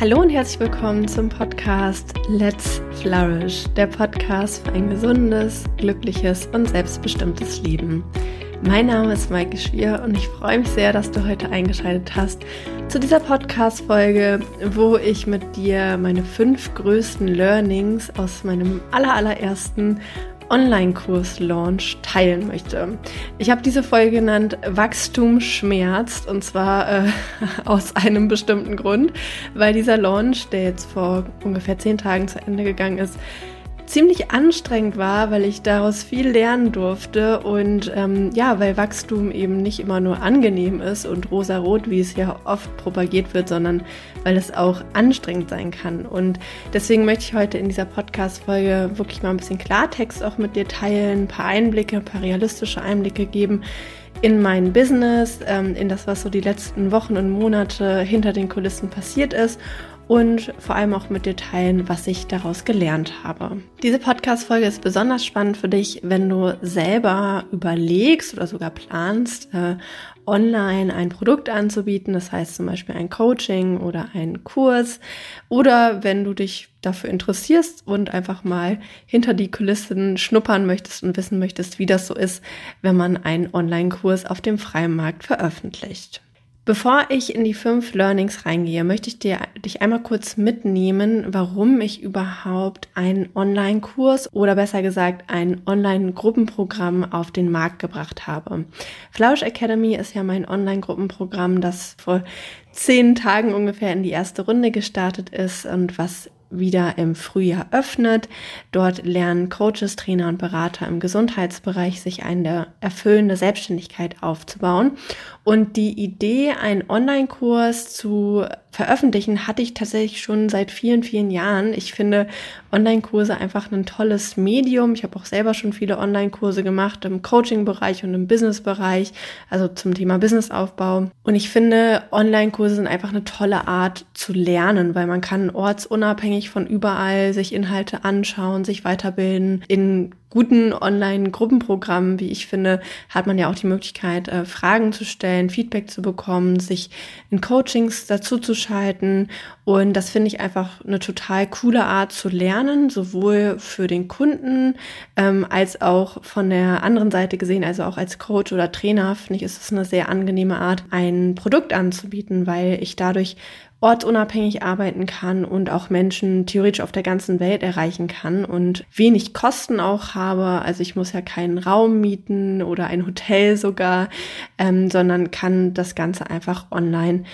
Hallo und herzlich willkommen zum Podcast Let's Flourish, der Podcast für ein gesundes, glückliches und selbstbestimmtes Leben. Mein Name ist Maike Schwier und ich freue mich sehr, dass du heute eingeschaltet hast zu dieser Podcast-Folge, wo ich mit dir meine fünf größten Learnings aus meinem allerallerersten Online-Kurs-Launch teilen möchte. Ich habe diese Folge genannt Wachstum schmerzt und zwar äh, aus einem bestimmten Grund, weil dieser Launch, der jetzt vor ungefähr zehn Tagen zu Ende gegangen ist, ziemlich anstrengend war, weil ich daraus viel lernen durfte und ähm, ja, weil Wachstum eben nicht immer nur angenehm ist und rosarot, wie es ja oft propagiert wird, sondern weil es auch anstrengend sein kann. Und deswegen möchte ich heute in dieser Podcast-Folge wirklich mal ein bisschen Klartext auch mit dir teilen, ein paar Einblicke, ein paar realistische Einblicke geben in mein Business, ähm, in das, was so die letzten Wochen und Monate hinter den Kulissen passiert ist und vor allem auch mit dir teilen, was ich daraus gelernt habe. Diese Podcast-Folge ist besonders spannend für dich, wenn du selber überlegst oder sogar planst, äh, online ein Produkt anzubieten, das heißt zum Beispiel ein Coaching oder ein Kurs, oder wenn du dich dafür interessierst und einfach mal hinter die Kulissen schnuppern möchtest und wissen möchtest, wie das so ist, wenn man einen Online-Kurs auf dem freien Markt veröffentlicht. Bevor ich in die fünf Learnings reingehe, möchte ich dir, dich einmal kurz mitnehmen, warum ich überhaupt einen Online-Kurs oder besser gesagt ein Online-Gruppenprogramm auf den Markt gebracht habe. Flausch Academy ist ja mein Online-Gruppenprogramm, das vor zehn Tagen ungefähr in die erste Runde gestartet ist und was wieder im Frühjahr öffnet. Dort lernen Coaches, Trainer und Berater im Gesundheitsbereich sich eine erfüllende Selbstständigkeit aufzubauen. Und die Idee, einen Online-Kurs zu veröffentlichen, hatte ich tatsächlich schon seit vielen, vielen Jahren. Ich finde Online-Kurse einfach ein tolles Medium. Ich habe auch selber schon viele Online-Kurse gemacht im Coaching-Bereich und im Business-Bereich, also zum Thema Businessaufbau. Und ich finde, Online-Kurse sind einfach eine tolle Art zu lernen, weil man kann ortsunabhängig von überall sich Inhalte anschauen, sich weiterbilden, in guten Online-Gruppenprogrammen, wie ich finde, hat man ja auch die Möglichkeit, äh, Fragen zu stellen, Feedback zu bekommen, sich in Coachings dazu zu schalten. Und das finde ich einfach eine total coole Art zu lernen, sowohl für den Kunden ähm, als auch von der anderen Seite gesehen, also auch als Coach oder Trainer, finde ich, ist es eine sehr angenehme Art, ein Produkt anzubieten, weil ich dadurch ortsunabhängig arbeiten kann und auch Menschen theoretisch auf der ganzen Welt erreichen kann und wenig Kosten auch habe. Also ich muss ja keinen Raum mieten oder ein Hotel sogar, ähm, sondern kann das Ganze einfach online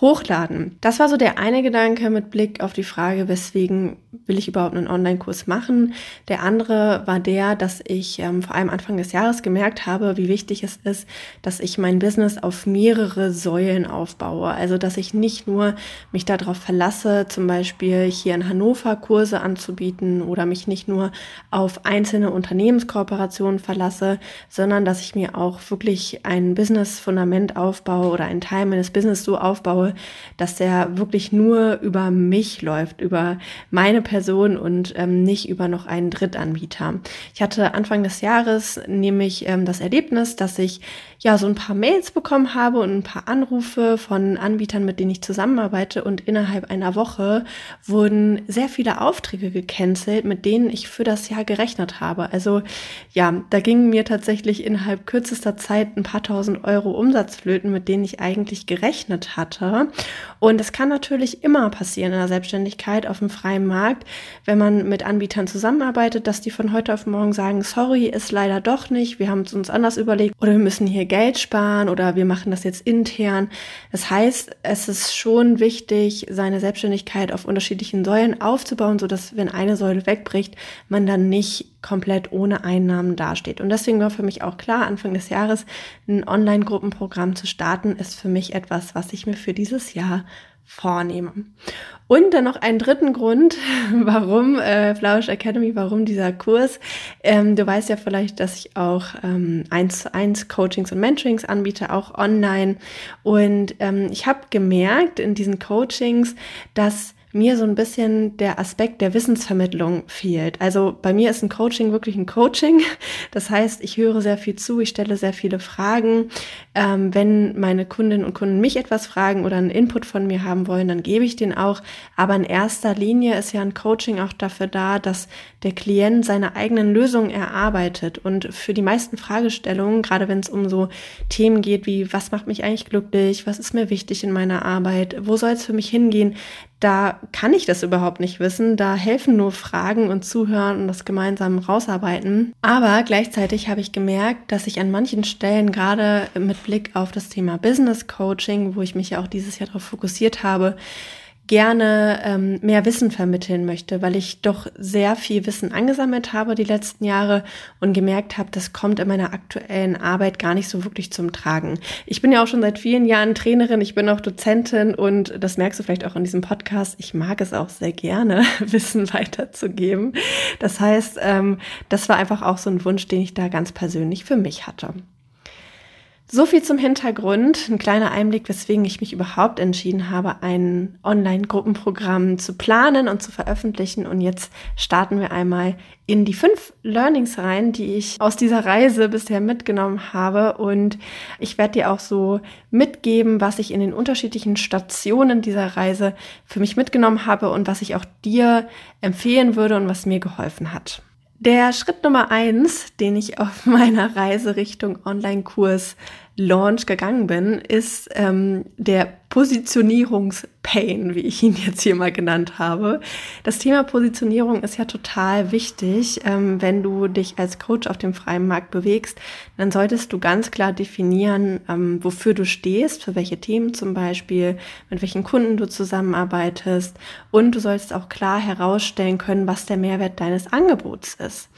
hochladen. Das war so der eine Gedanke mit Blick auf die Frage, weswegen will ich überhaupt einen Online-Kurs machen. Der andere war der, dass ich ähm, vor allem Anfang des Jahres gemerkt habe, wie wichtig es ist, dass ich mein Business auf mehrere Säulen aufbaue. Also, dass ich nicht nur mich darauf verlasse, zum Beispiel hier in Hannover Kurse anzubieten oder mich nicht nur auf einzelne Unternehmenskooperationen verlasse, sondern dass ich mir auch wirklich ein Business-Fundament aufbaue oder einen Teil meines Business so aufbaue, dass der wirklich nur über mich läuft, über meine Person und ähm, nicht über noch einen Drittanbieter. Ich hatte Anfang des Jahres nämlich ähm, das Erlebnis, dass ich ja so ein paar Mails bekommen habe und ein paar Anrufe von Anbietern, mit denen ich zusammenarbeite und innerhalb einer Woche wurden sehr viele Aufträge gecancelt, mit denen ich für das Jahr gerechnet habe. Also ja, da gingen mir tatsächlich innerhalb kürzester Zeit ein paar tausend Euro Umsatzflöten, mit denen ich eigentlich gerechnet hatte. Und es kann natürlich immer passieren in der Selbstständigkeit auf dem freien Markt, wenn man mit Anbietern zusammenarbeitet, dass die von heute auf morgen sagen, sorry, ist leider doch nicht, wir haben es uns anders überlegt oder wir müssen hier Geld sparen oder wir machen das jetzt intern. Das heißt, es ist schon wichtig, seine Selbstständigkeit auf unterschiedlichen Säulen aufzubauen, so dass wenn eine Säule wegbricht, man dann nicht komplett ohne Einnahmen dasteht. Und deswegen war für mich auch klar, Anfang des Jahres ein Online-Gruppenprogramm zu starten, ist für mich etwas, was ich mir für dieses Jahr vornehme. Und dann noch einen dritten Grund, warum äh, Flourish Academy, warum dieser Kurs. Ähm, du weißt ja vielleicht, dass ich auch ähm, 1 zu 1 Coachings und Mentorings anbiete, auch online. Und ähm, ich habe gemerkt in diesen Coachings, dass mir so ein bisschen der Aspekt der Wissensvermittlung fehlt. Also bei mir ist ein Coaching wirklich ein Coaching. Das heißt, ich höre sehr viel zu, ich stelle sehr viele Fragen. Ähm, wenn meine Kundinnen und Kunden mich etwas fragen oder einen Input von mir haben wollen, dann gebe ich den auch. Aber in erster Linie ist ja ein Coaching auch dafür da, dass der Klient seine eigenen Lösungen erarbeitet. Und für die meisten Fragestellungen, gerade wenn es um so Themen geht wie, was macht mich eigentlich glücklich, was ist mir wichtig in meiner Arbeit, wo soll es für mich hingehen, da kann ich das überhaupt nicht wissen. Da helfen nur Fragen und Zuhören und das gemeinsam rausarbeiten. Aber gleichzeitig habe ich gemerkt, dass ich an manchen Stellen gerade mit Blick auf das Thema Business Coaching, wo ich mich ja auch dieses Jahr darauf fokussiert habe, gerne ähm, mehr Wissen vermitteln möchte, weil ich doch sehr viel Wissen angesammelt habe die letzten Jahre und gemerkt habe, das kommt in meiner aktuellen Arbeit gar nicht so wirklich zum Tragen. Ich bin ja auch schon seit vielen Jahren Trainerin, ich bin auch Dozentin und das merkst du vielleicht auch in diesem Podcast. Ich mag es auch sehr gerne, Wissen weiterzugeben. Das heißt, ähm, das war einfach auch so ein Wunsch, den ich da ganz persönlich für mich hatte. So viel zum Hintergrund, ein kleiner Einblick, weswegen ich mich überhaupt entschieden habe, ein Online-Gruppenprogramm zu planen und zu veröffentlichen. Und jetzt starten wir einmal in die fünf Learnings rein, die ich aus dieser Reise bisher mitgenommen habe. Und ich werde dir auch so mitgeben, was ich in den unterschiedlichen Stationen dieser Reise für mich mitgenommen habe und was ich auch dir empfehlen würde und was mir geholfen hat. Der Schritt Nummer eins, den ich auf meiner Reise Richtung Online-Kurs Launch gegangen bin, ist ähm, der Positionierungspain, wie ich ihn jetzt hier mal genannt habe. Das Thema Positionierung ist ja total wichtig. Ähm, wenn du dich als Coach auf dem freien Markt bewegst, dann solltest du ganz klar definieren, ähm, wofür du stehst, für welche Themen zum Beispiel, mit welchen Kunden du zusammenarbeitest und du sollst auch klar herausstellen können, was der Mehrwert deines Angebots ist.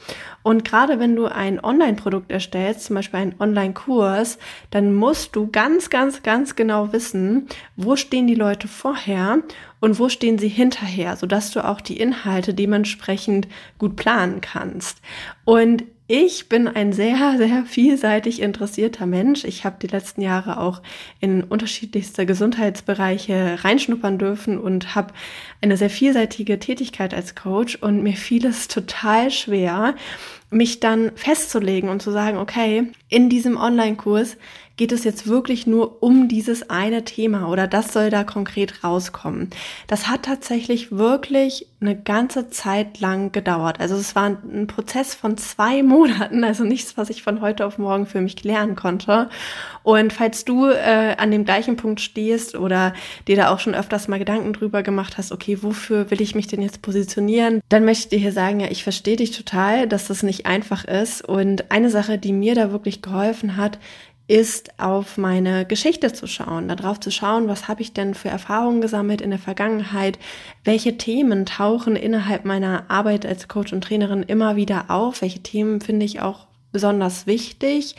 Und gerade wenn du ein Online-Produkt erstellst, zum Beispiel einen Online-Kurs, dann musst du ganz, ganz, ganz genau wissen, wo stehen die Leute vorher und wo stehen sie hinterher, sodass du auch die Inhalte dementsprechend gut planen kannst. Und ich bin ein sehr, sehr vielseitig interessierter Mensch. Ich habe die letzten Jahre auch in unterschiedlichste Gesundheitsbereiche reinschnuppern dürfen und habe eine sehr vielseitige Tätigkeit als Coach und mir fiel es total schwer, mich dann festzulegen und zu sagen, okay, in diesem Online-Kurs geht es jetzt wirklich nur um dieses eine Thema oder das soll da konkret rauskommen. Das hat tatsächlich wirklich eine ganze Zeit lang gedauert. Also es war ein Prozess von zwei Monaten, also nichts, was ich von heute auf morgen für mich klären konnte. Und falls du äh, an dem gleichen Punkt stehst oder dir da auch schon öfters mal Gedanken drüber gemacht hast, okay, wofür will ich mich denn jetzt positionieren, dann möchte ich dir hier sagen, ja, ich verstehe dich total, dass das nicht einfach ist. Und eine Sache, die mir da wirklich geholfen hat, ist auf meine Geschichte zu schauen, darauf zu schauen, was habe ich denn für Erfahrungen gesammelt in der Vergangenheit, welche Themen tauchen innerhalb meiner Arbeit als Coach und Trainerin immer wieder auf, welche Themen finde ich auch besonders wichtig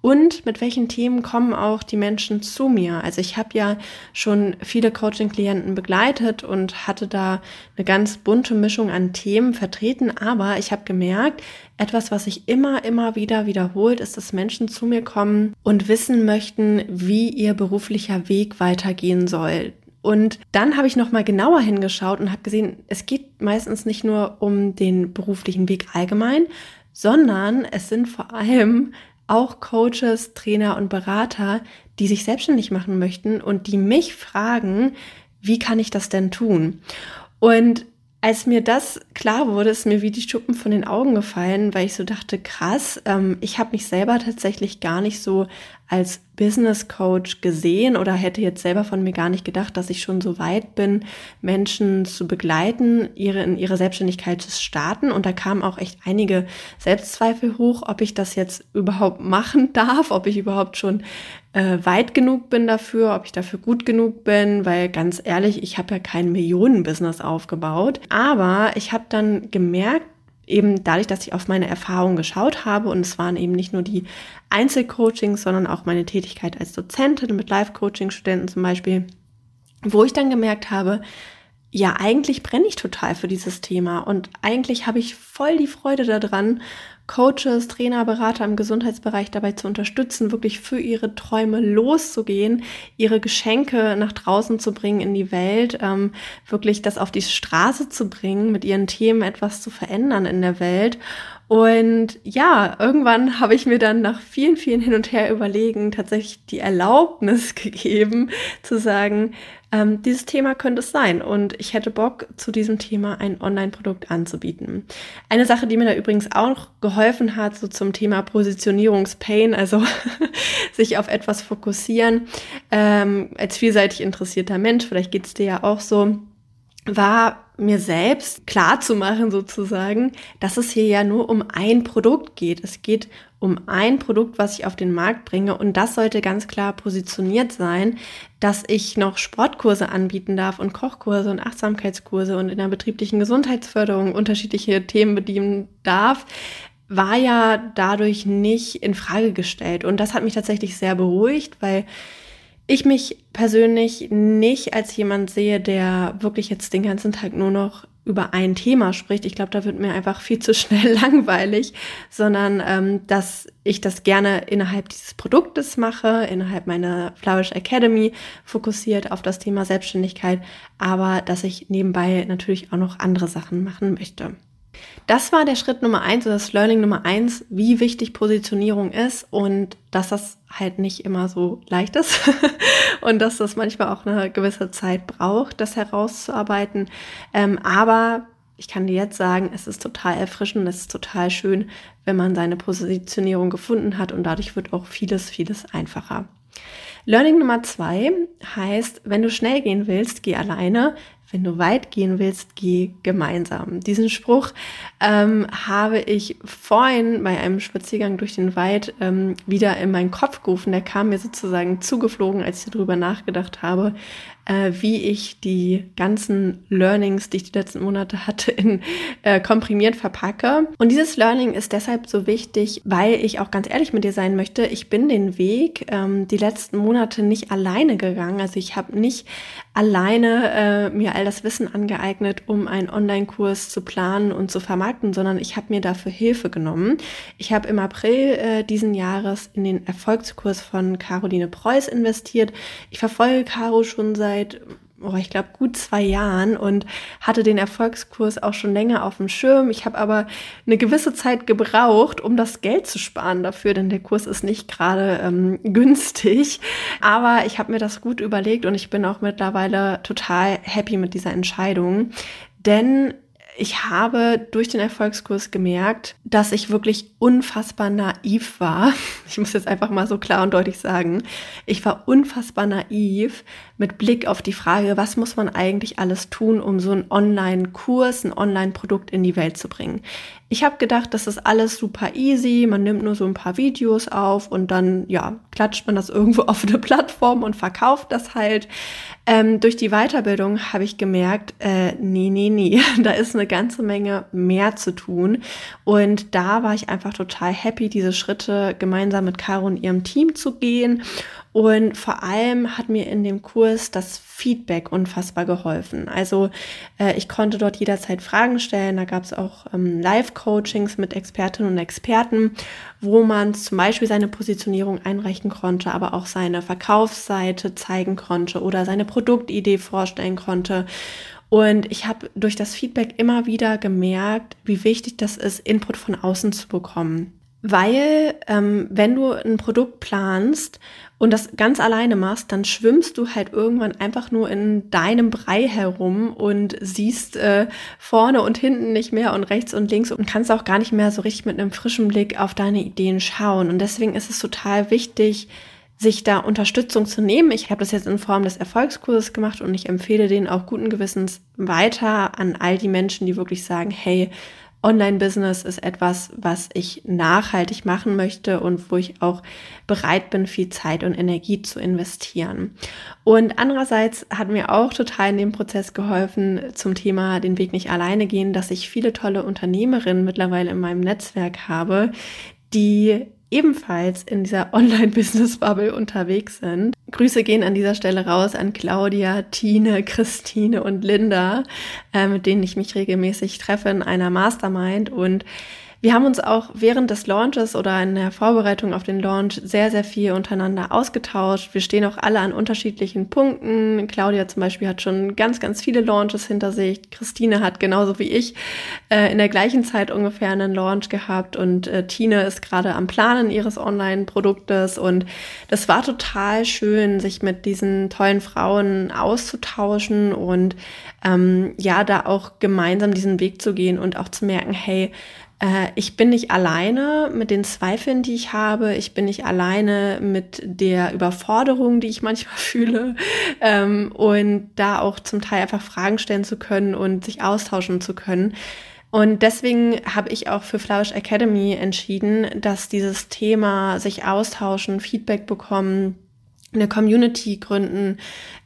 und mit welchen Themen kommen auch die Menschen zu mir? Also ich habe ja schon viele Coaching-Klienten begleitet und hatte da eine ganz bunte Mischung an Themen vertreten, aber ich habe gemerkt, etwas, was sich immer, immer wieder wiederholt, ist, dass Menschen zu mir kommen und wissen möchten, wie ihr beruflicher Weg weitergehen soll. Und dann habe ich noch mal genauer hingeschaut und habe gesehen, es geht meistens nicht nur um den beruflichen Weg allgemein, sondern es sind vor allem auch Coaches, Trainer und Berater, die sich selbstständig machen möchten und die mich fragen, wie kann ich das denn tun? Und als mir das klar wurde, ist mir wie die Schuppen von den Augen gefallen, weil ich so dachte, krass, ähm, ich habe mich selber tatsächlich gar nicht so als Business Coach gesehen oder hätte jetzt selber von mir gar nicht gedacht, dass ich schon so weit bin, Menschen zu begleiten, ihre in ihre Selbstständigkeit zu starten. Und da kamen auch echt einige Selbstzweifel hoch, ob ich das jetzt überhaupt machen darf, ob ich überhaupt schon äh, weit genug bin dafür, ob ich dafür gut genug bin, weil ganz ehrlich, ich habe ja kein Millionenbusiness aufgebaut. Aber ich habe dann gemerkt, eben dadurch, dass ich auf meine Erfahrungen geschaut habe und es waren eben nicht nur die Einzelcoachings, sondern auch meine Tätigkeit als Dozentin mit Live-Coaching-Studenten zum Beispiel, wo ich dann gemerkt habe, ja, eigentlich brenne ich total für dieses Thema und eigentlich habe ich voll die Freude daran, Coaches, Trainer, Berater im Gesundheitsbereich dabei zu unterstützen, wirklich für ihre Träume loszugehen, ihre Geschenke nach draußen zu bringen in die Welt, ähm, wirklich das auf die Straße zu bringen, mit ihren Themen etwas zu verändern in der Welt. Und ja, irgendwann habe ich mir dann nach vielen, vielen Hin und Her überlegen tatsächlich die Erlaubnis gegeben, zu sagen, ähm, dieses Thema könnte es sein und ich hätte Bock, zu diesem Thema ein Online-Produkt anzubieten. Eine Sache, die mir da übrigens auch geholfen hat, so zum Thema Positionierungspain, also sich auf etwas fokussieren, ähm, als vielseitig interessierter Mensch, vielleicht geht es dir ja auch so, war mir selbst klar zu machen sozusagen, dass es hier ja nur um ein Produkt geht. Es geht um ein Produkt, was ich auf den Markt bringe und das sollte ganz klar positioniert sein, dass ich noch Sportkurse anbieten darf und Kochkurse und Achtsamkeitskurse und in der betrieblichen Gesundheitsförderung unterschiedliche Themen bedienen darf war ja dadurch nicht in Frage gestellt und das hat mich tatsächlich sehr beruhigt, weil ich mich persönlich nicht als jemand sehe, der wirklich jetzt den ganzen Tag nur noch über ein Thema spricht. Ich glaube, da wird mir einfach viel zu schnell langweilig, sondern ähm, dass ich das gerne innerhalb dieses Produktes mache, innerhalb meiner Flourish Academy fokussiert auf das Thema Selbstständigkeit, aber dass ich nebenbei natürlich auch noch andere Sachen machen möchte. Das war der Schritt Nummer eins oder das Learning Nummer eins, wie wichtig Positionierung ist und dass das halt nicht immer so leicht ist und dass das manchmal auch eine gewisse Zeit braucht, das herauszuarbeiten. Ähm, aber ich kann dir jetzt sagen, es ist total erfrischend, es ist total schön, wenn man seine Positionierung gefunden hat und dadurch wird auch vieles, vieles einfacher. Learning Nummer zwei heißt, wenn du schnell gehen willst, geh alleine. Wenn du weit gehen willst, geh gemeinsam. Diesen Spruch ähm, habe ich vorhin bei einem Spaziergang durch den Wald ähm, wieder in meinen Kopf gerufen. Der kam mir sozusagen zugeflogen, als ich darüber nachgedacht habe, äh, wie ich die ganzen Learnings, die ich die letzten Monate hatte, in äh, komprimiert verpacke. Und dieses Learning ist deshalb so wichtig, weil ich auch ganz ehrlich mit dir sein möchte. Ich bin den Weg ähm, die letzten Monate nicht alleine gegangen. Also ich habe nicht alleine äh, mir all das Wissen angeeignet, um einen Online-Kurs zu planen und zu vermarkten, sondern ich habe mir dafür Hilfe genommen. Ich habe im April äh, diesen Jahres in den Erfolgskurs von Caroline Preuß investiert. Ich verfolge Caro schon seit seit, oh, ich glaube, gut zwei Jahren und hatte den Erfolgskurs auch schon länger auf dem Schirm. Ich habe aber eine gewisse Zeit gebraucht, um das Geld zu sparen dafür, denn der Kurs ist nicht gerade ähm, günstig. Aber ich habe mir das gut überlegt und ich bin auch mittlerweile total happy mit dieser Entscheidung. Denn ich habe durch den Erfolgskurs gemerkt, dass ich wirklich unfassbar naiv war. Ich muss jetzt einfach mal so klar und deutlich sagen. Ich war unfassbar naiv mit Blick auf die Frage, was muss man eigentlich alles tun, um so einen Online-Kurs, ein Online-Produkt in die Welt zu bringen. Ich habe gedacht, das ist alles super easy. Man nimmt nur so ein paar Videos auf und dann, ja, klatscht man das irgendwo auf eine Plattform und verkauft das halt. Ähm, durch die Weiterbildung habe ich gemerkt, äh, nee, nee, nee, da ist eine ganze Menge mehr zu tun. Und da war ich einfach total happy, diese Schritte gemeinsam mit Caro und ihrem Team zu gehen. Und vor allem hat mir in dem Kurs das Feedback unfassbar geholfen. Also äh, ich konnte dort jederzeit Fragen stellen. Da gab es auch ähm, Live-Coachings mit Expertinnen und Experten, wo man zum Beispiel seine Positionierung einreichen konnte, aber auch seine Verkaufsseite zeigen konnte oder seine Produktidee vorstellen konnte. Und ich habe durch das Feedback immer wieder gemerkt, wie wichtig das ist, Input von außen zu bekommen. Weil ähm, wenn du ein Produkt planst und das ganz alleine machst, dann schwimmst du halt irgendwann einfach nur in deinem Brei herum und siehst äh, vorne und hinten nicht mehr und rechts und links und kannst auch gar nicht mehr so richtig mit einem frischen Blick auf deine Ideen schauen. Und deswegen ist es total wichtig, sich da Unterstützung zu nehmen. Ich habe das jetzt in Form des Erfolgskurses gemacht und ich empfehle den auch guten Gewissens weiter an all die Menschen, die wirklich sagen, hey, Online-Business ist etwas, was ich nachhaltig machen möchte und wo ich auch bereit bin, viel Zeit und Energie zu investieren. Und andererseits hat mir auch total in dem Prozess geholfen zum Thema den Weg nicht alleine gehen, dass ich viele tolle Unternehmerinnen mittlerweile in meinem Netzwerk habe, die ebenfalls in dieser Online-Business-Bubble unterwegs sind. Grüße gehen an dieser Stelle raus an Claudia, Tine, Christine und Linda, äh, mit denen ich mich regelmäßig treffe in einer Mastermind. Und Wir haben uns auch während des Launches oder in der Vorbereitung auf den Launch sehr, sehr viel untereinander ausgetauscht. Wir stehen auch alle an unterschiedlichen Punkten. Claudia zum Beispiel hat schon ganz, ganz viele Launches hinter sich. Christine hat genauso wie ich äh, in der gleichen Zeit ungefähr einen Launch gehabt und äh, Tine ist gerade am Planen ihres Online-Produktes und das war total schön, sich mit diesen tollen Frauen auszutauschen und ähm, ja, da auch gemeinsam diesen Weg zu gehen und auch zu merken, hey, äh, ich bin nicht alleine mit den Zweifeln, die ich habe. Ich bin nicht alleine mit der Überforderung, die ich manchmal fühle. Ähm, und da auch zum Teil einfach Fragen stellen zu können und sich austauschen zu können. Und deswegen habe ich auch für Flourish Academy entschieden, dass dieses Thema sich austauschen, Feedback bekommen, eine Community gründen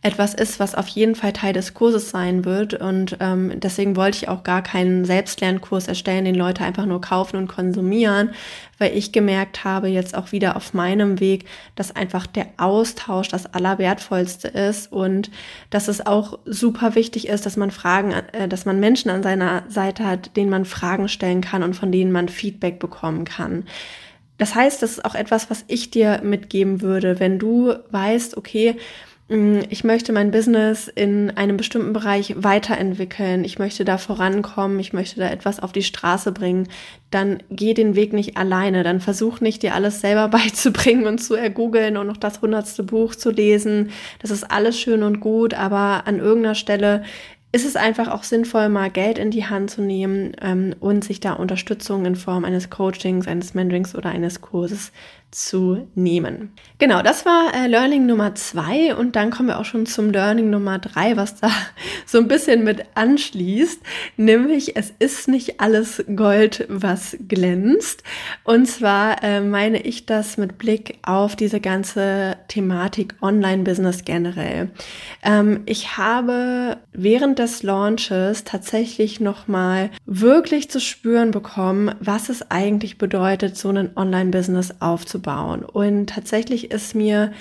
etwas ist, was auf jeden Fall Teil des Kurses sein wird. Und ähm, deswegen wollte ich auch gar keinen Selbstlernkurs erstellen, den Leute einfach nur kaufen und konsumieren, weil ich gemerkt habe, jetzt auch wieder auf meinem Weg, dass einfach der Austausch das Allerwertvollste ist und dass es auch super wichtig ist, dass man Fragen, äh, dass man Menschen an seiner Seite hat, denen man Fragen stellen kann und von denen man Feedback bekommen kann. Das heißt, das ist auch etwas, was ich dir mitgeben würde, wenn du weißt, okay, mm, ich möchte mein Business in einem bestimmten Bereich weiterentwickeln, ich möchte da vorankommen, ich möchte da etwas auf die Straße bringen, dann geh den Weg nicht alleine, dann versuch nicht dir alles selber beizubringen und zu ergoogeln und noch das hundertste Buch zu lesen. Das ist alles schön und gut, aber an irgendeiner Stelle ist es einfach auch sinnvoll, mal Geld in die Hand zu nehmen ähm, und sich da Unterstützung in Form eines Coachings, eines Mentorings oder eines Kurses zu nehmen. Genau, das war äh, Learning Nummer zwei und dann kommen wir auch schon zum Learning Nummer drei, was da so ein bisschen mit anschließt, nämlich es ist nicht alles Gold, was glänzt. Und zwar äh, meine ich das mit Blick auf diese ganze Thematik Online-Business generell. Ähm, ich habe während des Launches tatsächlich nochmal wirklich zu spüren bekommen, was es eigentlich bedeutet, so ein Online-Business aufzubauen aufzubauen. Und tatsächlich ist mir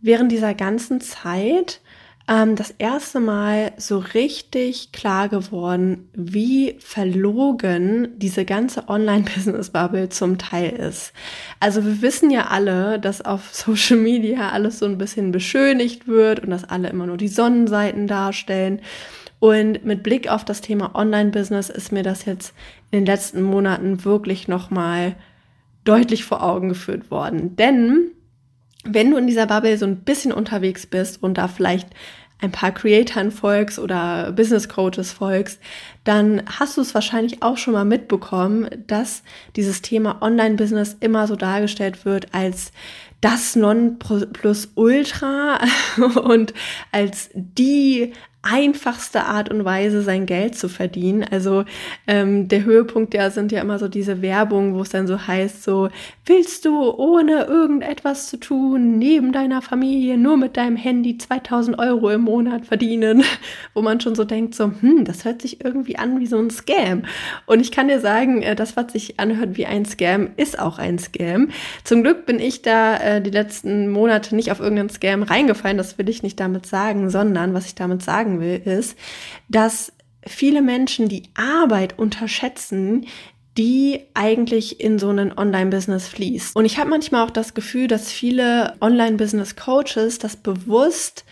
während dieser ganzen Zeit ähm, das erste Mal so richtig klar geworden, wie verlogen diese ganze Online-Business-Bubble zum Teil ist. Also wir wissen ja alle, dass auf Social Media alles so ein bisschen beschönigt wird und dass alle immer nur die Sonnenseiten darstellen. Und mit Blick auf das Thema Online-Business ist mir das jetzt in den letzten Monaten wirklich nochmal deutlich vor Augen geführt worden. Denn wenn du in dieser Bubble so ein bisschen unterwegs bist und da vielleicht ein paar Creatoren folgst oder Business Coaches folgst, dann hast du es wahrscheinlich auch schon mal mitbekommen, dass dieses Thema Online-Business immer so dargestellt wird als das Nonplusultra und als die einfachste Art und Weise, sein Geld zu verdienen. Also ähm, der Höhepunkt ja sind ja immer so diese Werbung, wo es dann so heißt, so willst du ohne irgendetwas zu tun, neben deiner Familie, nur mit deinem Handy 2000 Euro im Monat verdienen, wo man schon so denkt, so, hm, das hört sich irgendwie an wie so ein Scam. Und ich kann dir sagen, äh, das, was sich anhört wie ein Scam, ist auch ein Scam. Zum Glück bin ich da äh, die letzten Monate nicht auf irgendeinen Scam reingefallen, das will ich nicht damit sagen, sondern was ich damit sagen will, ist, dass viele Menschen die Arbeit unterschätzen, die eigentlich in so einen Online-Business fließt. Und ich habe manchmal auch das Gefühl, dass viele Online-Business-Coaches das bewusst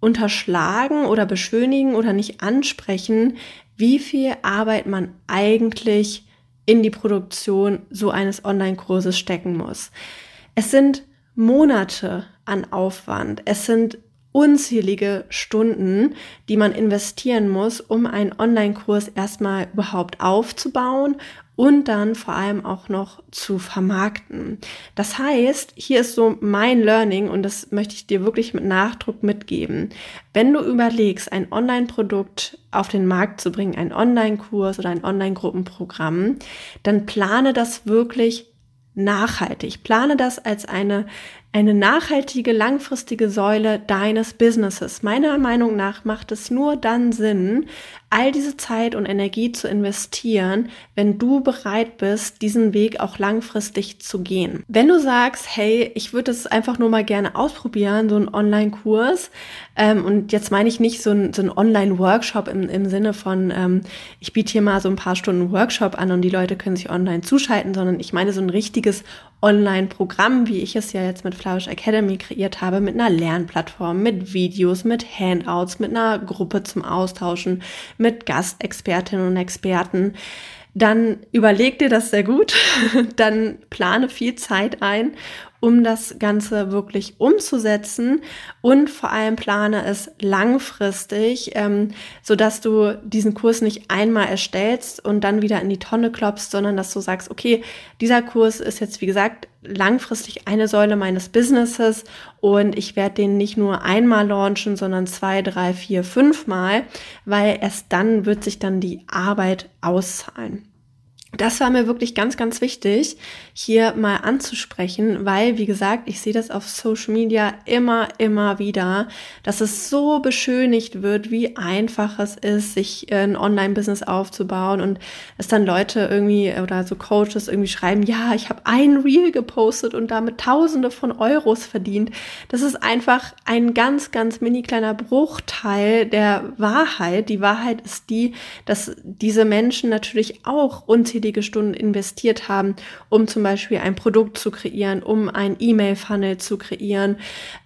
unterschlagen oder beschönigen oder nicht ansprechen, wie viel Arbeit man eigentlich in die Produktion so eines Online-Kurses stecken muss. Es sind Monate an Aufwand. Es sind unzählige Stunden, die man investieren muss, um einen Online-Kurs erstmal überhaupt aufzubauen und dann vor allem auch noch zu vermarkten. Das heißt, hier ist so mein Learning und das möchte ich dir wirklich mit Nachdruck mitgeben. Wenn du überlegst, ein Online-Produkt auf den Markt zu bringen, einen Online-Kurs oder ein Online-Gruppenprogramm, dann plane das wirklich nachhaltig. Plane das als eine eine nachhaltige, langfristige Säule deines Businesses. Meiner Meinung nach macht es nur dann Sinn, all diese Zeit und Energie zu investieren, wenn du bereit bist, diesen Weg auch langfristig zu gehen. Wenn du sagst, hey, ich würde es einfach nur mal gerne ausprobieren, so ein Online-Kurs, ähm, und jetzt meine ich nicht so ein, so Online-Workshop im, im Sinne von, ähm, ich biete hier mal so ein paar Stunden Workshop an und die Leute können sich online zuschalten, sondern ich meine so ein richtiges Online-Programm, wie ich es ja jetzt mit Flourish Academy kreiert habe, mit einer Lernplattform, mit Videos, mit Handouts, mit einer Gruppe zum Austauschen, mit Gastexpertinnen und Experten, dann überleg dir das sehr gut, dann plane viel Zeit ein um das Ganze wirklich umzusetzen und vor allem plane es langfristig, ähm, so dass du diesen Kurs nicht einmal erstellst und dann wieder in die Tonne klopfst, sondern dass du sagst, okay, dieser Kurs ist jetzt wie gesagt langfristig eine Säule meines Businesses und ich werde den nicht nur einmal launchen, sondern zwei, drei, vier, fünf Mal, weil erst dann wird sich dann die Arbeit auszahlen das war mir wirklich ganz, ganz wichtig, hier mal anzusprechen, weil, wie gesagt, ich sehe das auf Social Media immer, immer wieder, dass es so beschönigt wird, wie einfach es ist, sich ein Online-Business aufzubauen und es dann Leute irgendwie oder so Coaches irgendwie schreiben, ja, ich habe ein Reel gepostet und damit Tausende von Euros verdient. Das ist einfach ein ganz, ganz mini kleiner Bruchteil der Wahrheit. Die Wahrheit ist die, dass diese Menschen natürlich auch unzählige unzählige Stunden investiert haben, um zum Beispiel ein Produkt zu kreieren, um ein E-Mail-Funnel zu kreieren,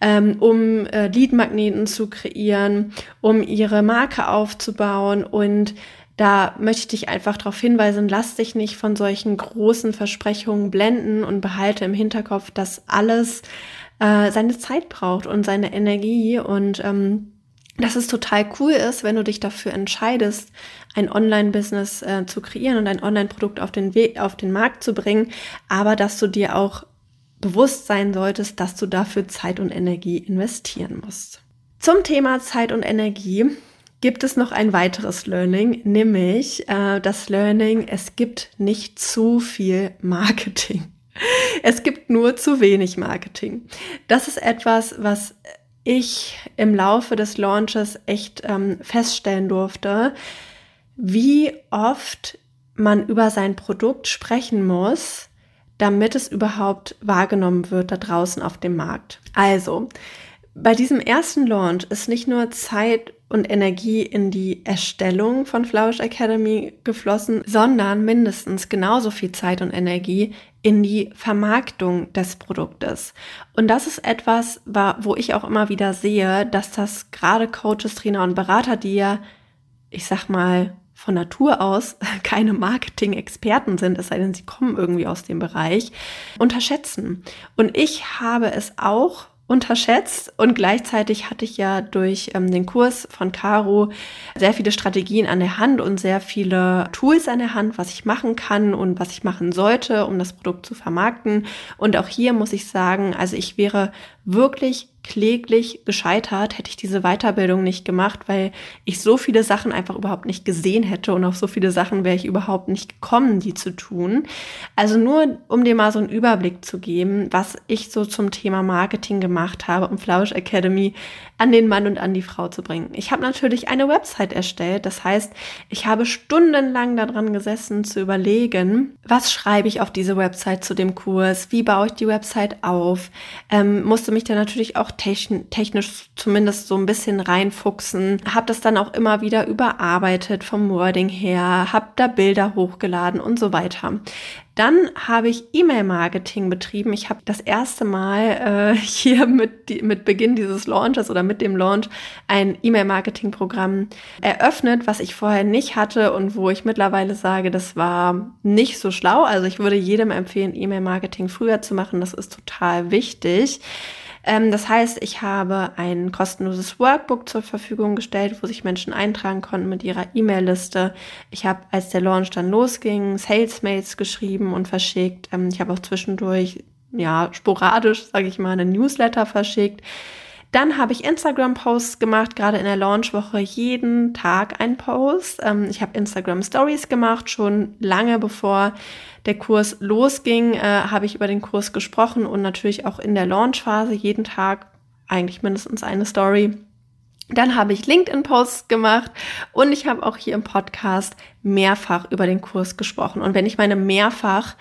ähm, um äh, Lead-Magneten zu kreieren, um ihre Marke aufzubauen. Und da möchte ich dich einfach darauf hinweisen, lass dich nicht von solchen großen Versprechungen blenden und behalte im Hinterkopf, dass alles äh, seine Zeit braucht und seine Energie. Und ähm, dass es total cool ist, wenn du dich dafür entscheidest, ein Online-Business äh, zu kreieren und ein Online-Produkt auf den Weg, auf den Markt zu bringen, aber dass du dir auch bewusst sein solltest, dass du dafür Zeit und Energie investieren musst. Zum Thema Zeit und Energie gibt es noch ein weiteres Learning, nämlich äh, das Learning, es gibt nicht zu viel Marketing. Es gibt nur zu wenig Marketing. Das ist etwas, was ich im Laufe des Launches echt ähm, feststellen durfte, wie oft man über sein Produkt sprechen muss, damit es überhaupt wahrgenommen wird da draußen auf dem Markt. Also, bei diesem ersten Launch ist nicht nur Zeit und Energie in die Erstellung von Flourish Academy geflossen, sondern mindestens genauso viel Zeit und Energie in die Vermarktung des Produktes. Und das ist etwas, wo ich auch immer wieder sehe, dass das gerade Coaches, Trainer und Berater, die ja, ich sag mal, von Natur aus keine Marketing-Experten sind, es sei denn, sie kommen irgendwie aus dem Bereich, unterschätzen. Und ich habe es auch unterschätzt und gleichzeitig hatte ich ja durch ähm, den Kurs von Caro sehr viele Strategien an der Hand und sehr viele Tools an der Hand, was ich machen kann und was ich machen sollte, um das Produkt zu vermarkten. Und auch hier muss ich sagen, also ich wäre wirklich kläglich gescheitert, hätte ich diese Weiterbildung nicht gemacht, weil ich so viele Sachen einfach überhaupt nicht gesehen hätte und auf so viele Sachen wäre ich überhaupt nicht gekommen, die zu tun. Also nur, um dir mal so einen Überblick zu geben, was ich so zum Thema Marketing gemacht habe, um Flausch Academy an den Mann und an die Frau zu bringen. Ich habe natürlich eine Website erstellt, das heißt, ich habe stundenlang daran gesessen zu überlegen, was schreibe ich auf diese Website zu dem Kurs, wie baue ich die Website auf, ähm, musste mich da natürlich auch technisch zumindest so ein bisschen reinfuchsen, habe das dann auch immer wieder überarbeitet vom Wording her, habe da Bilder hochgeladen und so weiter. Dann habe ich E-Mail-Marketing betrieben. Ich habe das erste Mal äh, hier mit, die, mit Beginn dieses Launches oder mit dem Launch ein E-Mail-Marketing-Programm eröffnet, was ich vorher nicht hatte und wo ich mittlerweile sage, das war nicht so schlau. Also ich würde jedem empfehlen, E-Mail-Marketing früher zu machen. Das ist total wichtig. Ähm, das heißt, ich habe ein kostenloses Workbook zur Verfügung gestellt, wo sich Menschen eintragen konnten mit ihrer E-Mail-Liste. Ich habe, als der Launch dann losging, Sales-Mails geschrieben und verschickt. Ähm, ich habe auch zwischendurch, ja, sporadisch, sage ich mal, einen Newsletter verschickt. Dann habe ich Instagram-Posts gemacht, gerade in der Launchwoche jeden Tag ein Post. Ähm, ich habe Instagram-Stories gemacht, schon lange bevor der Kurs losging, äh, habe ich über den Kurs gesprochen und natürlich auch in der Launchphase jeden Tag eigentlich mindestens eine Story. Dann habe ich LinkedIn-Posts gemacht und ich habe auch hier im Podcast mehrfach über den Kurs gesprochen. Und wenn ich meine mehrfach,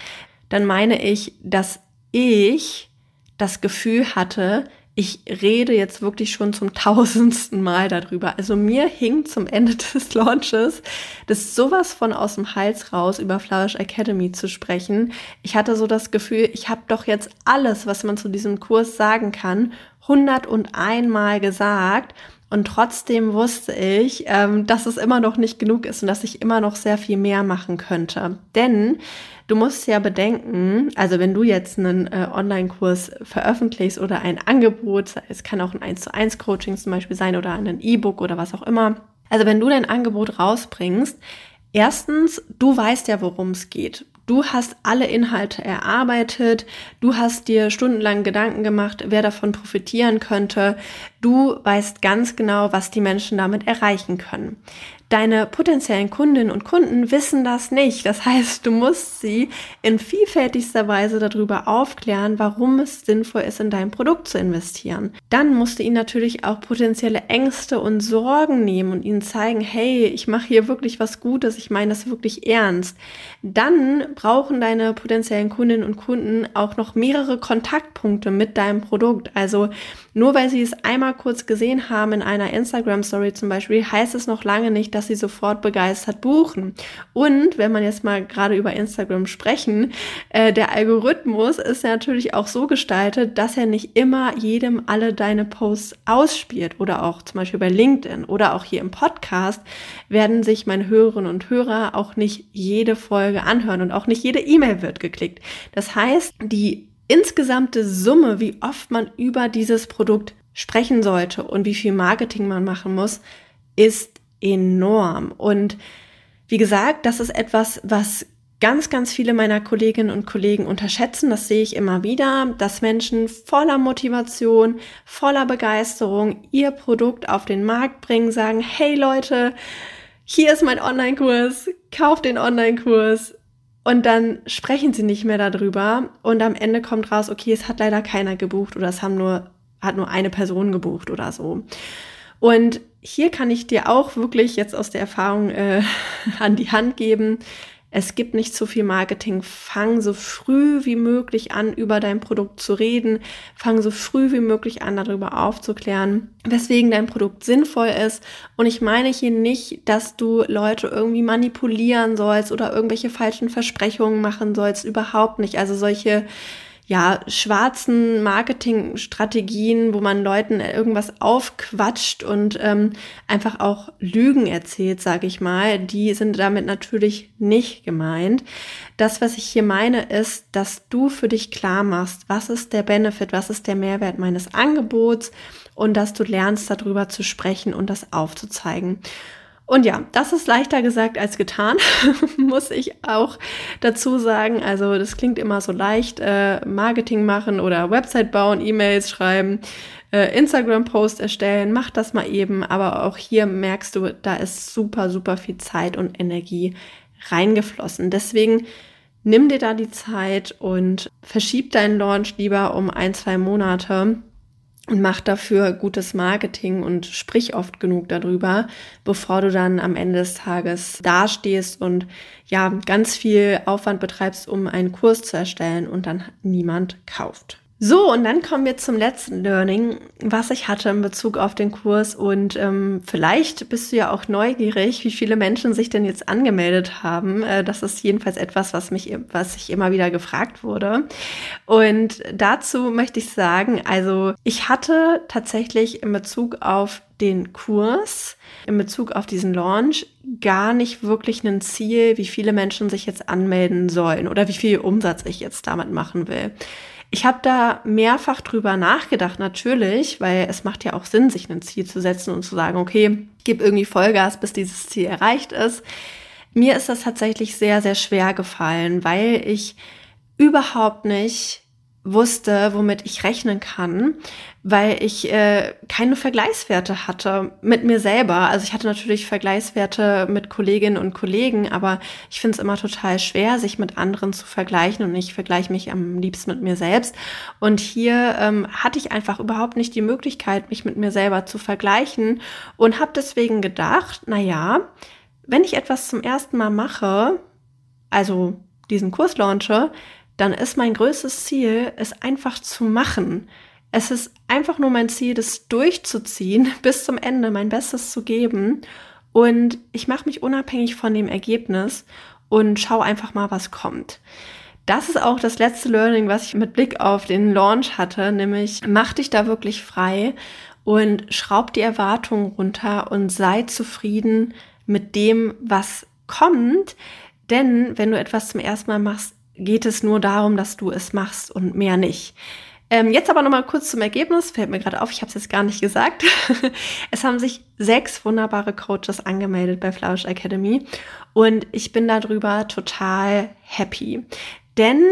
dann meine ich, dass ich das Gefühl hatte, ich rede jetzt wirklich schon zum tausendsten Mal darüber. Also mir hing zum Ende des Launches das sowas von aus dem Hals raus, über Flourish Academy zu sprechen. Ich hatte so das Gefühl, ich habe doch jetzt alles, was man zu diesem Kurs sagen kann, 101 Mal gesagt. Und trotzdem wusste ich, ähm, dass es immer noch nicht genug ist und dass ich immer noch sehr viel mehr machen könnte. Denn du musst ja bedenken, also wenn du jetzt einen äh, Online-Kurs veröffentlichst oder ein Angebot, es kann auch ein 1 zu 1 Coaching zum Beispiel sein oder ein E-Book oder was auch immer. Also wenn du dein Angebot rausbringst, Erstens, du weißt ja, worum es geht. Du hast alle Inhalte erarbeitet, du hast dir stundenlang Gedanken gemacht, wer davon profitieren könnte. Du weißt ganz genau, was die Menschen damit erreichen können. Deine potenziellen Kundinnen und Kunden wissen das nicht. Das heißt, du musst sie in vielfältigster Weise darüber aufklären, warum es sinnvoll ist, in dein Produkt zu investieren. Dann musst du ihnen natürlich auch potenzielle Ängste und Sorgen nehmen und ihnen zeigen, hey, ich mache hier wirklich was Gutes, ich meine das wirklich ernst. Dann brauchen deine potenziellen Kundinnen und Kunden auch noch mehrere Kontaktpunkte mit deinem Produkt. Also nur weil sie es einmal kurz gesehen haben in einer Instagram Story zum Beispiel, heißt es noch lange nicht, dass sie sofort begeistert buchen. Und wenn man jetzt mal gerade über Instagram sprechen, äh, der Algorithmus ist natürlich auch so gestaltet, dass er nicht immer jedem alle deine Posts ausspielt oder auch zum Beispiel bei LinkedIn oder auch hier im Podcast werden sich meine Hörerinnen und Hörer auch nicht jede Folge anhören und auch nicht jede E-Mail wird geklickt. Das heißt, die insgesamte Summe, wie oft man über dieses Produkt sprechen sollte und wie viel Marketing man machen muss, ist enorm. Und wie gesagt, das ist etwas, was ganz, ganz viele meiner Kolleginnen und Kollegen unterschätzen. Das sehe ich immer wieder, dass Menschen voller Motivation, voller Begeisterung ihr Produkt auf den Markt bringen, sagen, hey Leute, hier ist mein Online-Kurs, kauft den Online-Kurs. Und dann sprechen sie nicht mehr darüber und am Ende kommt raus, okay, es hat leider keiner gebucht oder es haben nur, hat nur eine Person gebucht oder so. Und hier kann ich dir auch wirklich jetzt aus der Erfahrung äh, an die Hand geben. Es gibt nicht zu viel Marketing. Fang so früh wie möglich an, über dein Produkt zu reden. Fang so früh wie möglich an, darüber aufzuklären, weswegen dein Produkt sinnvoll ist. Und ich meine hier nicht, dass du Leute irgendwie manipulieren sollst oder irgendwelche falschen Versprechungen machen sollst. Überhaupt nicht. Also solche ja, schwarzen Marketingstrategien, wo man Leuten irgendwas aufquatscht und ähm, einfach auch Lügen erzählt, sage ich mal, die sind damit natürlich nicht gemeint. Das, was ich hier meine, ist, dass du für dich klar machst, was ist der Benefit, was ist der Mehrwert meines Angebots und dass du lernst, darüber zu sprechen und das aufzuzeigen. Und ja, das ist leichter gesagt als getan, muss ich auch dazu sagen. Also das klingt immer so leicht, äh, Marketing machen oder Website bauen, E-Mails schreiben, äh, Instagram-Post erstellen, mach das mal eben. Aber auch hier merkst du, da ist super, super viel Zeit und Energie reingeflossen. Deswegen nimm dir da die Zeit und verschieb deinen Launch lieber um ein, zwei Monate und mach dafür gutes Marketing und sprich oft genug darüber, bevor du dann am Ende des Tages dastehst und ja, ganz viel Aufwand betreibst, um einen Kurs zu erstellen und dann niemand kauft. So, und dann kommen wir zum letzten Learning, was ich hatte in Bezug auf den Kurs. Und ähm, vielleicht bist du ja auch neugierig, wie viele Menschen sich denn jetzt angemeldet haben. Äh, das ist jedenfalls etwas, was mich, was ich immer wieder gefragt wurde. Und dazu möchte ich sagen, also ich hatte tatsächlich in Bezug auf den Kurs, in Bezug auf diesen Launch, gar nicht wirklich ein Ziel, wie viele Menschen sich jetzt anmelden sollen oder wie viel Umsatz ich jetzt damit machen will. Ich habe da mehrfach drüber nachgedacht, natürlich, weil es macht ja auch Sinn, sich ein Ziel zu setzen und zu sagen, okay, gib irgendwie Vollgas, bis dieses Ziel erreicht ist. Mir ist das tatsächlich sehr, sehr schwer gefallen, weil ich überhaupt nicht wusste, womit ich rechnen kann, weil ich äh, keine Vergleichswerte hatte mit mir selber. Also ich hatte natürlich Vergleichswerte mit Kolleginnen und Kollegen, aber ich finde es immer total schwer, sich mit anderen zu vergleichen und ich vergleiche mich am liebsten mit mir selbst. Und hier ähm, hatte ich einfach überhaupt nicht die Möglichkeit, mich mit mir selber zu vergleichen und habe deswegen gedacht, na ja, wenn ich etwas zum ersten Mal mache, also diesen Kurs launche, dann ist mein größtes Ziel, es einfach zu machen. Es ist einfach nur mein Ziel, das durchzuziehen, bis zum Ende mein Bestes zu geben. Und ich mache mich unabhängig von dem Ergebnis und schaue einfach mal, was kommt. Das ist auch das letzte Learning, was ich mit Blick auf den Launch hatte, nämlich mach dich da wirklich frei und schraub die Erwartungen runter und sei zufrieden mit dem, was kommt. Denn wenn du etwas zum ersten Mal machst, geht es nur darum, dass du es machst und mehr nicht. Ähm, jetzt aber nochmal kurz zum Ergebnis. Fällt mir gerade auf, ich habe es jetzt gar nicht gesagt. es haben sich sechs wunderbare Coaches angemeldet bei Flourish Academy und ich bin darüber total happy. Denn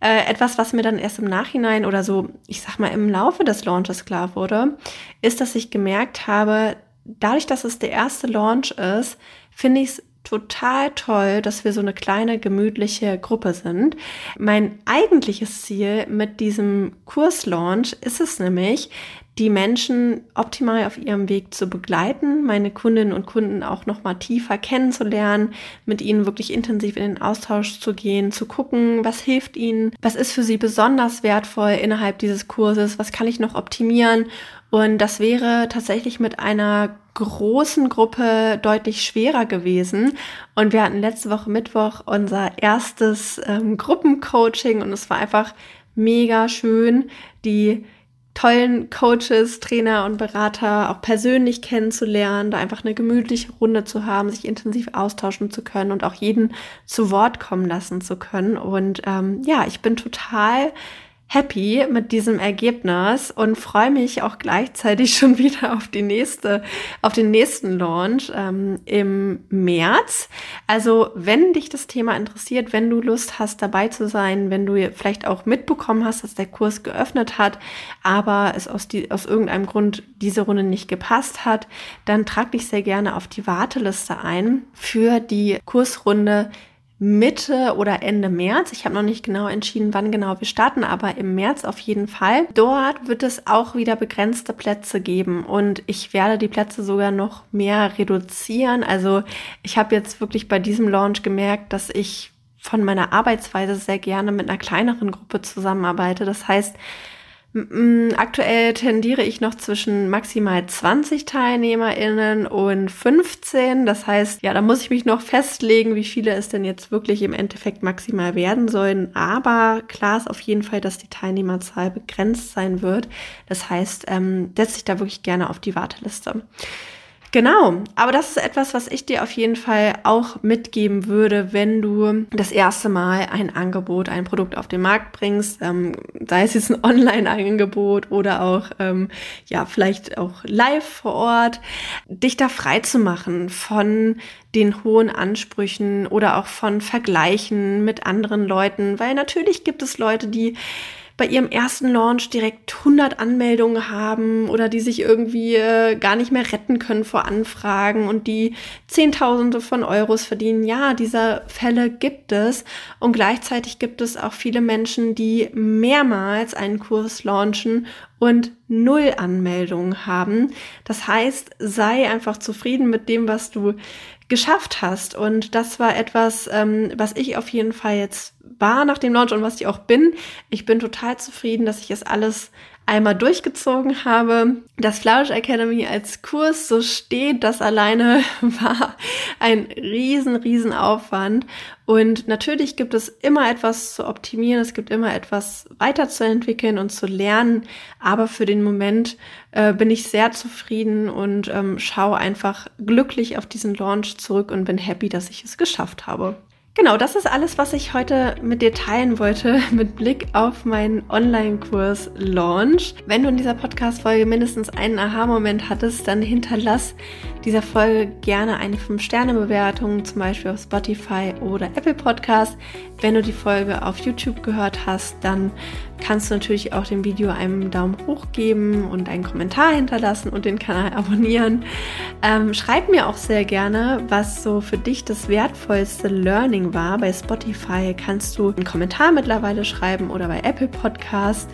äh, etwas, was mir dann erst im Nachhinein oder so, ich sag mal, im Laufe des Launches klar wurde, ist, dass ich gemerkt habe, dadurch, dass es der erste Launch ist, finde ich es total toll, dass wir so eine kleine gemütliche Gruppe sind. Mein eigentliches Ziel mit diesem Kurslaunch ist es nämlich, die Menschen optimal auf ihrem Weg zu begleiten, meine Kundinnen und Kunden auch noch mal tiefer kennenzulernen, mit ihnen wirklich intensiv in den Austausch zu gehen, zu gucken, was hilft ihnen, was ist für sie besonders wertvoll innerhalb dieses Kurses, was kann ich noch optimieren und das wäre tatsächlich mit einer großen Gruppe deutlich schwerer gewesen. Und wir hatten letzte Woche Mittwoch unser erstes ähm, Gruppencoaching und es war einfach mega schön, die tollen Coaches, Trainer und Berater auch persönlich kennenzulernen, da einfach eine gemütliche Runde zu haben, sich intensiv austauschen zu können und auch jeden zu Wort kommen lassen zu können. Und ähm, ja, ich bin total happy mit diesem Ergebnis und freue mich auch gleichzeitig schon wieder auf die nächste, auf den nächsten Launch ähm, im März. Also wenn dich das Thema interessiert, wenn du Lust hast, dabei zu sein, wenn du vielleicht auch mitbekommen hast, dass der Kurs geöffnet hat, aber es aus, die, aus irgendeinem Grund diese Runde nicht gepasst hat, dann trag dich sehr gerne auf die Warteliste ein für die Kursrunde Mitte oder Ende März. Ich habe noch nicht genau entschieden, wann genau wir starten, aber im März auf jeden Fall. Dort wird es auch wieder begrenzte Plätze geben und ich werde die Plätze sogar noch mehr reduzieren. Also ich habe jetzt wirklich bei diesem Launch gemerkt, dass ich von meiner Arbeitsweise sehr gerne mit einer kleineren Gruppe zusammenarbeite. Das heißt, Aktuell tendiere ich noch zwischen maximal 20 TeilnehmerInnen und 15. Das heißt, ja, da muss ich mich noch festlegen, wie viele es denn jetzt wirklich im Endeffekt maximal werden sollen. Aber klar ist auf jeden Fall, dass die Teilnehmerzahl begrenzt sein wird. Das heißt, ähm, setze ich da wirklich gerne auf die Warteliste. Genau, aber das ist etwas, was ich dir auf jeden Fall auch mitgeben würde, wenn du das erste Mal ein Angebot, ein Produkt auf den Markt bringst, ähm, sei es jetzt ein Online-Angebot oder auch, ähm, ja, vielleicht auch live vor Ort, dich da frei zu machen von den hohen Ansprüchen oder auch von Vergleichen mit anderen Leuten, weil natürlich gibt es Leute, die bei ihrem ersten Launch direkt 100 Anmeldungen haben oder die sich irgendwie äh, gar nicht mehr retten können vor Anfragen und die Zehntausende von Euros verdienen. Ja, diese Fälle gibt es und gleichzeitig gibt es auch viele Menschen, die mehrmals einen Kurs launchen und null Anmeldungen haben. Das heißt, sei einfach zufrieden mit dem, was du geschafft hast. Und das war etwas, ähm, was ich auf jeden Fall jetzt war nach dem Launch und was ich auch bin. Ich bin total zufrieden, dass ich es alles einmal durchgezogen habe. Das Flourish Academy als Kurs so steht, das alleine war ein riesen, riesen Aufwand. Und natürlich gibt es immer etwas zu optimieren, es gibt immer etwas weiterzuentwickeln und zu lernen. Aber für den Moment äh, bin ich sehr zufrieden und ähm, schaue einfach glücklich auf diesen Launch zurück und bin happy, dass ich es geschafft habe. Genau, das ist alles, was ich heute mit dir teilen wollte mit Blick auf meinen Online-Kurs Launch. Wenn du in dieser Podcast-Folge mindestens einen Aha-Moment hattest, dann hinterlass dieser Folge gerne eine 5-Sterne-Bewertung, zum Beispiel auf Spotify oder Apple Podcast. Wenn du die Folge auf YouTube gehört hast, dann kannst du natürlich auch dem Video einen Daumen hoch geben und einen Kommentar hinterlassen und den Kanal abonnieren. Ähm, schreib mir auch sehr gerne, was so für dich das wertvollste Learning war. Bei Spotify kannst du einen Kommentar mittlerweile schreiben oder bei Apple Podcast.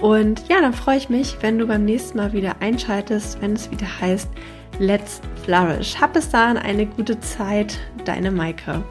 Und ja, dann freue ich mich, wenn du beim nächsten Mal wieder einschaltest, wenn es wieder heißt Let's Flourish. Hab bis dahin eine gute Zeit, deine Maike.